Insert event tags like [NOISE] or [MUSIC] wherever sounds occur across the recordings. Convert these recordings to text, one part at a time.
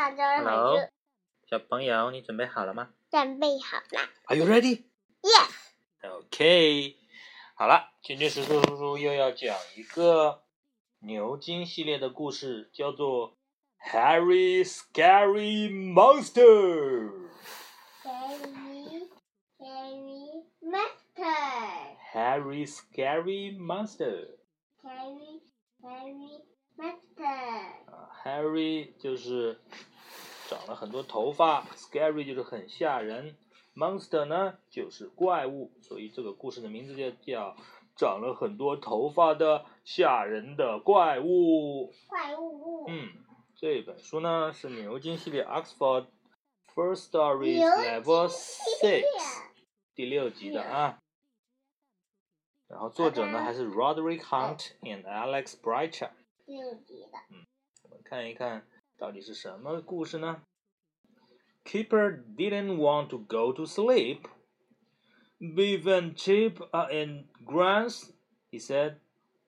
Hello，热，小朋友，你准备好了吗准备好了？Are you ready?，Yes，OK，好了，今天石头叔叔又要讲一个牛津系列的故事，叫做《Harry Scary Monster》。Harry Harry Monster。Harry Scary Monster。Harry Harry Master 啊，Harry 就是长了很多头发，Scary 就是很吓人，Monster 呢就是怪物，所以这个故事的名字就叫长了很多头发的吓人的怪物。怪物，嗯，这本书呢是牛津系列 Oxford First Stories Level Six 第六集的啊。然后作者呢还是 Roderick Hunt and Alex Brighter。六级的，嗯我们看一看到底是什么故事呢？Keeper didn't want to go to sleep. Beef and Chip are in grants, he said.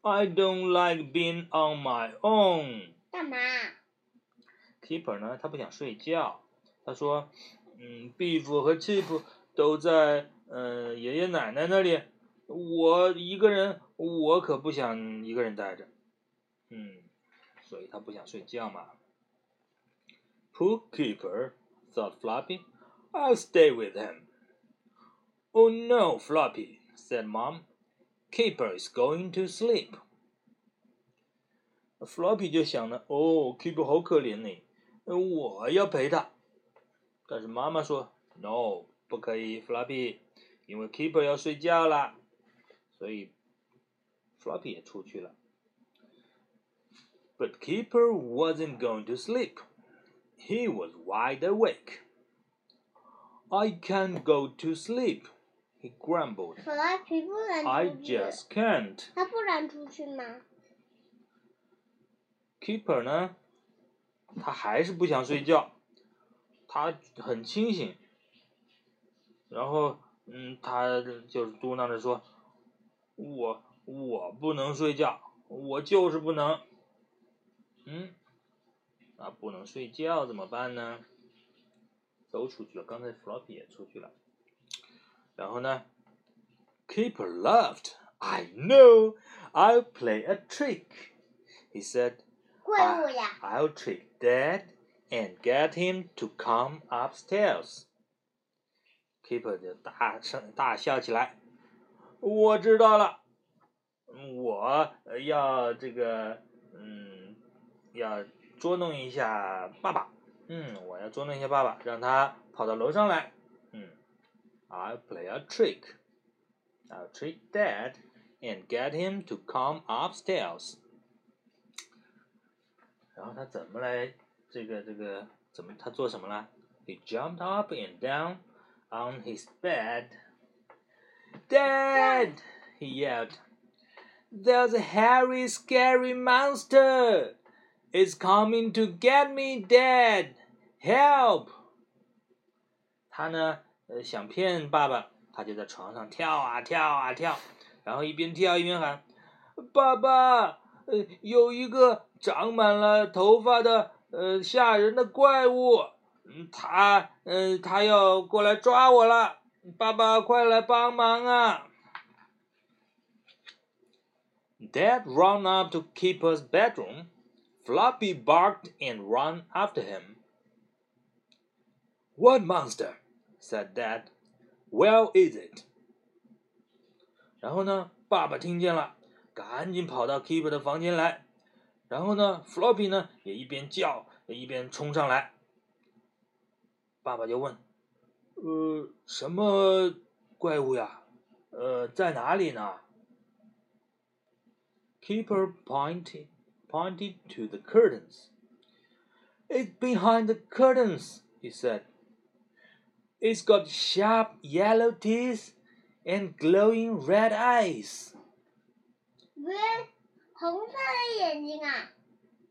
I don't like being on my own. 干嘛？Keeper 呢，他不想睡觉。他说：“嗯，Beef 和 Chip 都在嗯爷爷奶奶那里，我一个人，我可不想一个人待着。”嗯，所以他不想睡觉嘛。Poor Keeper, thought Floppy. I'll stay with him. Oh no, Floppy, said Mom. Keeper is going to sleep. Floppy 就想呢，哦，Keeper 好可怜呢，呃我要陪他。但是妈妈说，No，不可以，Floppy，因为 Keeper 要睡觉了，所以 Floppy 也出去了。But Keeper wasn't going to sleep. He was wide awake. I can't go to sleep, he grumbled. 弗拉皮不能 I 出去， just can't. 他不能出去吗？ Keeper 呢，他还是不想睡觉，他很清醒。然后，嗯，他就是嘟囔着说：“我我不能睡觉，我就是不能。”嗯， 那不能睡觉怎么办呢？都出去了，刚才 Floppy 也出去了。然后呢，Keeper laughed. I know. I'll play a trick, he said. 怪物呀， I'll trick Dad and get him to come upstairs. Keeper 就大声大笑起来。我知道了，我要这个，嗯，要 捉弄一下爸爸。嗯，我要捉弄一下爸爸，让他跑到楼上来。嗯，I'll play a trick. I'll trick Dad and get him to come upstairs. 然后他怎么来这个这个怎么他做什么了？He jumped up and down on his bed. Dad! he yelled. There's a hairy, scary monster! Is coming to get me, Dad! Help! 他呢，呃，想骗爸爸，他就在床上跳啊跳啊跳，然后一边跳一边喊：“爸爸，呃，有一个长满了头发的呃吓人的怪物，嗯，他嗯、他要过来抓我了，爸爸快来帮忙啊！Dad ran up to Keeper's bedroom. Floppy barked and ran after him. What monster? said Dad. Where is it? 然后呢，爸爸听见了，赶紧跑到 Keeper 的房间来。然后呢，Floppy 呢也一边叫一边冲上来。爸爸就问：“呃，什么怪物呀？呃，在哪里呢？”Keeper pointed pointed to the curtains. It's behind the curtains, he said. It's got sharp yellow teeth and glowing red eyes. 不是红色的眼睛啊，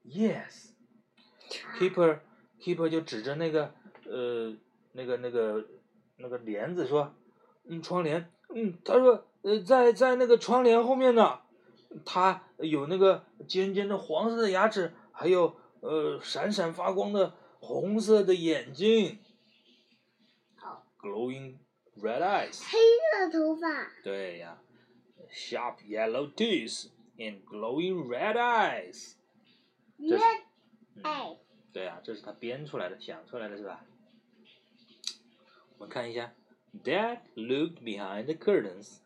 Yes. Keeper Keeper 就指着那个呃那个那个那个帘子说，嗯，窗帘，嗯，他说呃在在那个窗帘后面呢， 它有那个尖尖的黄色的牙齿，还有呃闪闪发光的红色的眼睛哦，glowing red eyes。黑色头发。对呀，sharp yellow teeth and glowing red eyes。这是。对呀，这是他编出来的，想出来的是吧？我们看一下，Dad looked behind the curtains,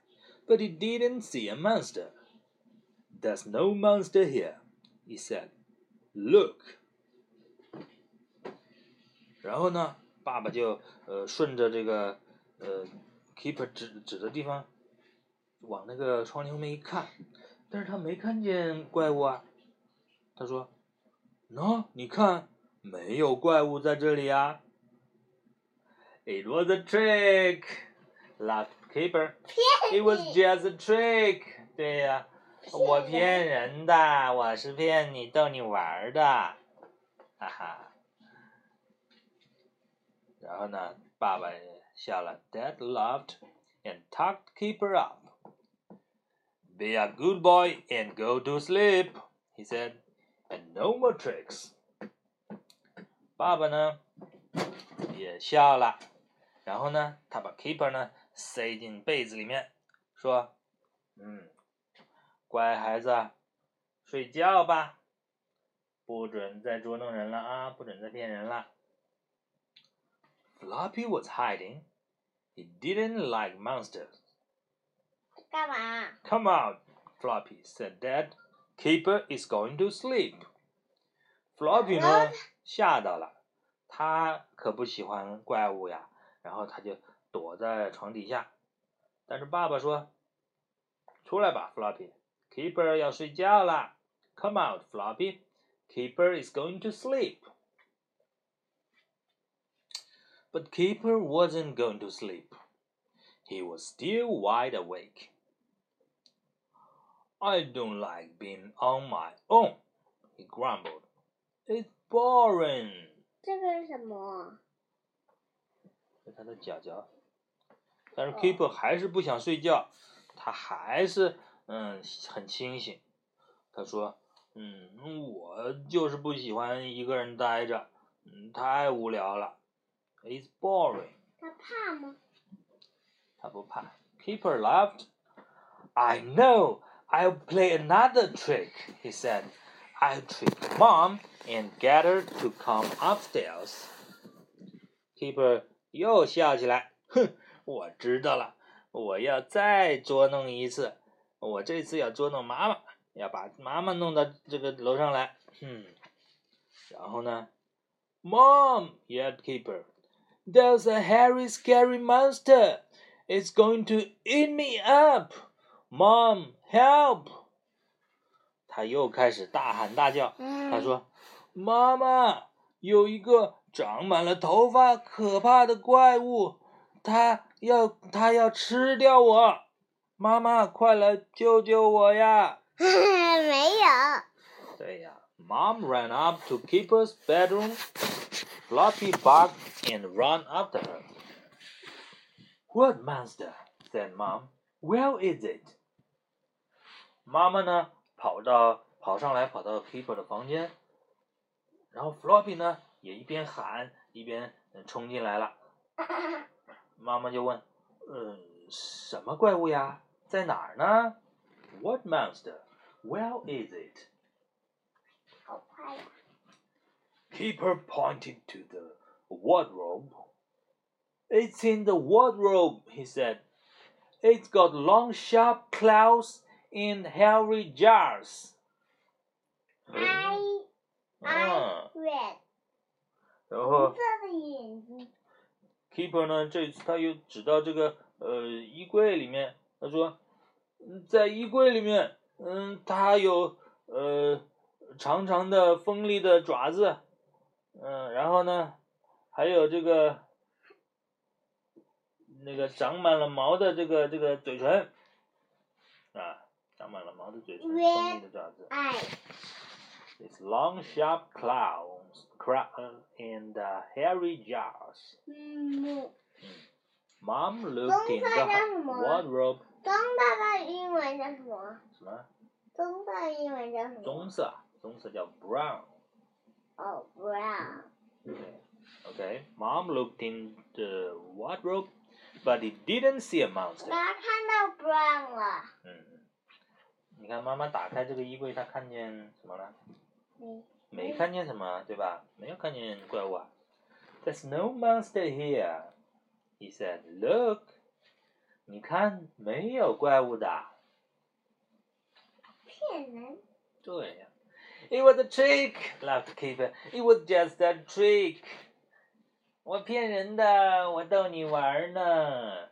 but he didn't see a monster. There's no monster here, he said. Look. 然后呢，爸爸就呃顺着这个呃 keeper 指指的地方，往那个窗帘后面一看，但是他没看见怪物啊。他说：“喏，你看，没有怪物在这里啊。” It was a trick, laughed keeper. It was just a trick. 对呀、 我骗人的，我是骗你逗你玩的，哈哈。然后呢，爸爸笑了。Dad laughed and tucked keeper up. Be a good boy and go to sleep, he said, and no more tricks. 爸爸呢也笑了，然后呢，他把 keeper 呢塞进被子里面，说：“嗯，乖孩子，睡觉吧，不准再捉弄人了啊，不准再骗人了。” Floppy was hiding. He didn't like monsters. 干嘛？Come out, Floppy, said Dad. Keeper is going to sleep. Floppy 呢吓到了，他可不喜欢怪物呀，然后他就躲在床底下。但是爸爸说：“出来吧，Floppy. Keeper 要睡觉了。Come out, Floppy. Keeper is going to sleep.” But Keeper wasn't going to sleep. He was still wide awake. I don't like being on my own, he grumbled. It's boring. 这个是什么？是他的脚脚。但是 Keeper 还是不想睡觉，他还是 嗯很清醒。他说：“嗯，我就是不喜欢一个人待着，嗯，太无聊了。It's boring。”他怕吗？他不怕。Keeper laughed. I know. I'll play another trick, he said. I'll trick Mom and get her to come upstairs. Keeper 又笑起来，哼，我知道了，我要再捉弄一次。我这次要捉弄妈妈，要把妈妈弄到这个楼上来。哼，然后呢，Mom yelled Keeper. There's a hairy, scary monster. It's going to eat me up. Mom, help! 他又开始大喊大叫。他说：“妈妈，有一个长满了头发、可怕的怪物，它要它要吃掉我！妈妈，快来救救我呀！”没有。对呀，Mom ran up to Keeper's bedroom. Floppy barked and ran after her. What monster? said Mom. Where is it? 妈妈呢，跑到跑上来，跑到 Keeper 的房间，然后 Floppy 呢也一边喊一边嗯冲进来了。妈妈就问：“嗯，什么怪物呀？在哪儿呢？What monster? Where is it? 好快呀！ Keeper pointed to the wardrobe. It's in the wardrobe, he said. It's got long, sharp claws and hairy jars. I 嗯 I，red，然后红色的眼睛。 Keeper 呢，这次他又指到这个呃衣柜里面， 他说，嗯在衣柜里面，嗯，它有呃长长的锋利的爪子，嗯，然后呢，还有这个那个长满了毛的这个这个嘴唇，啊，长满了毛的嘴唇，锋利的爪子。Its long, sharp claws, cra- uh, and uh, hairy jaws. 嗯，Mom looked in the 棕色叫什么 wardrobe. 棕色的英文叫什么？什么？棕色的英文叫什么？棕色，棕色叫 brown。哦，brown。对 Mom looked in the wardrobe, but he didn't see a monster. 妈看到 Brown 了。嗯，你看妈妈打开这个衣柜，她看见什么了？嗯没看见什么，对吧？没有看见怪物啊。There's no monster here, he said. Look，你看，没有怪物的。骗人。对呀、It was a trick, laughed Keeper. It was just a trick. 我骗人的，我逗你玩呢。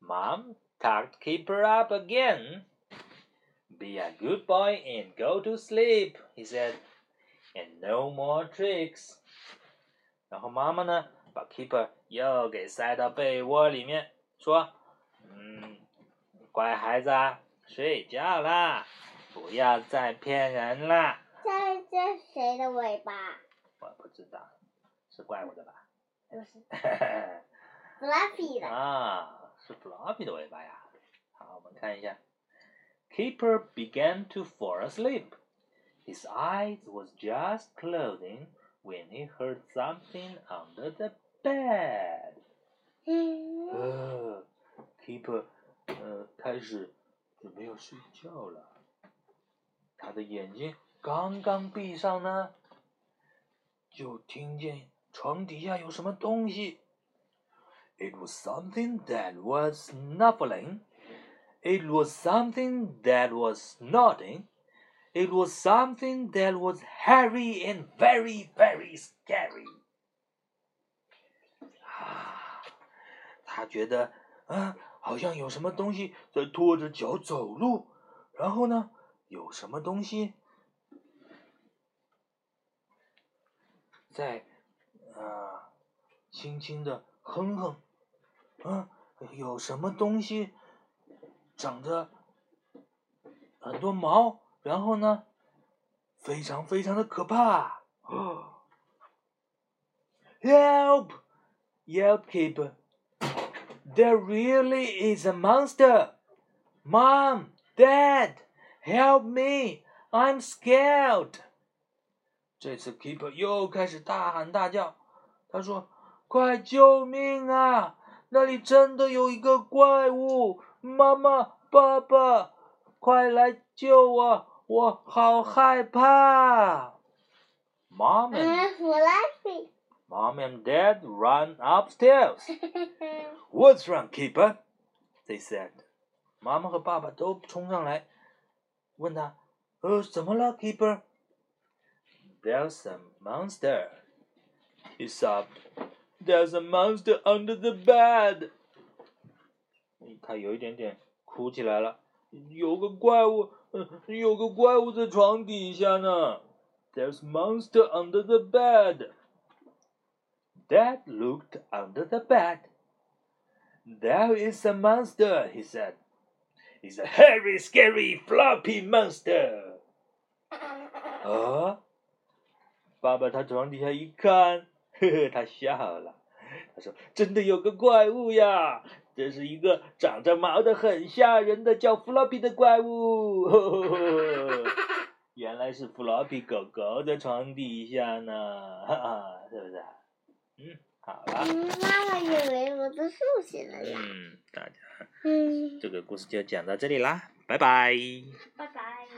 Mom [LAUGHS] tucked Keeper up again. Be a good boy and go to sleep, he said. And no more tricks. 然后妈妈呢，把 Keeper 又给塞到被窝里面，说：“嗯，乖孩子啊，睡觉啦，不要再骗人啦。这这谁的尾巴？”我不知道，是怪物的吧？不是 Fluffy 的。啊，是 Floppy 的尾巴呀。好，我们看一下。Keeper began to fall asleep. His eyes was just closing when he heard something under the bed. 嗯呃，Keeper，呃，开始准备要睡觉了。他的眼睛刚刚闭上呢，就听见床底下有什么东西。It was something that was snuffling. It was something that was snorting. It was something that was hairy and very, very scary. 觉得啊，好像有什么东西在拖着脚走路，然后呢，有什么东西在啊，轻轻的哼哼，啊，有什么东西长着很多毛，然后呢，非常非常的可怕。[GASPS] Help! Yelp keeper. There really is a monster. Mom, Dad, help me! I'm scared. 这次 Keeper 又开始大喊大叫，他说：“快救命啊！那里真的有一个怪物！妈妈、爸爸，快来救我！我好害怕！” Mom and 嗯，Fluffy。Mom and Dad ran upstairs. [LAUGHS] What's wrong, Keeper? They said. 妈妈和爸爸都冲上来，问他：“呃，怎么了，Keeper？” There's a monster. He sobbed. There's a monster under the bed. 他有一点点哭起来了。有个怪物，呃有个怪物在床底下呢。There's monster under the bed. Dad looked under the bed. There is a monster, he said. It's a hairy, scary, floppy monster. 啊！爸爸他床底下一看，呵呵，他笑了。他说：“真的有个怪物呀！这是一个长着毛的、很吓人的叫 Floppy 的怪物。呵呵呵原来是 Floppy 狗狗的床底下呢，哈哈，是不是？嗯，好了。嗯，妈妈以为我的竖起来了。嗯，大家嗯，这个故事就讲到这里啦，拜拜。拜拜。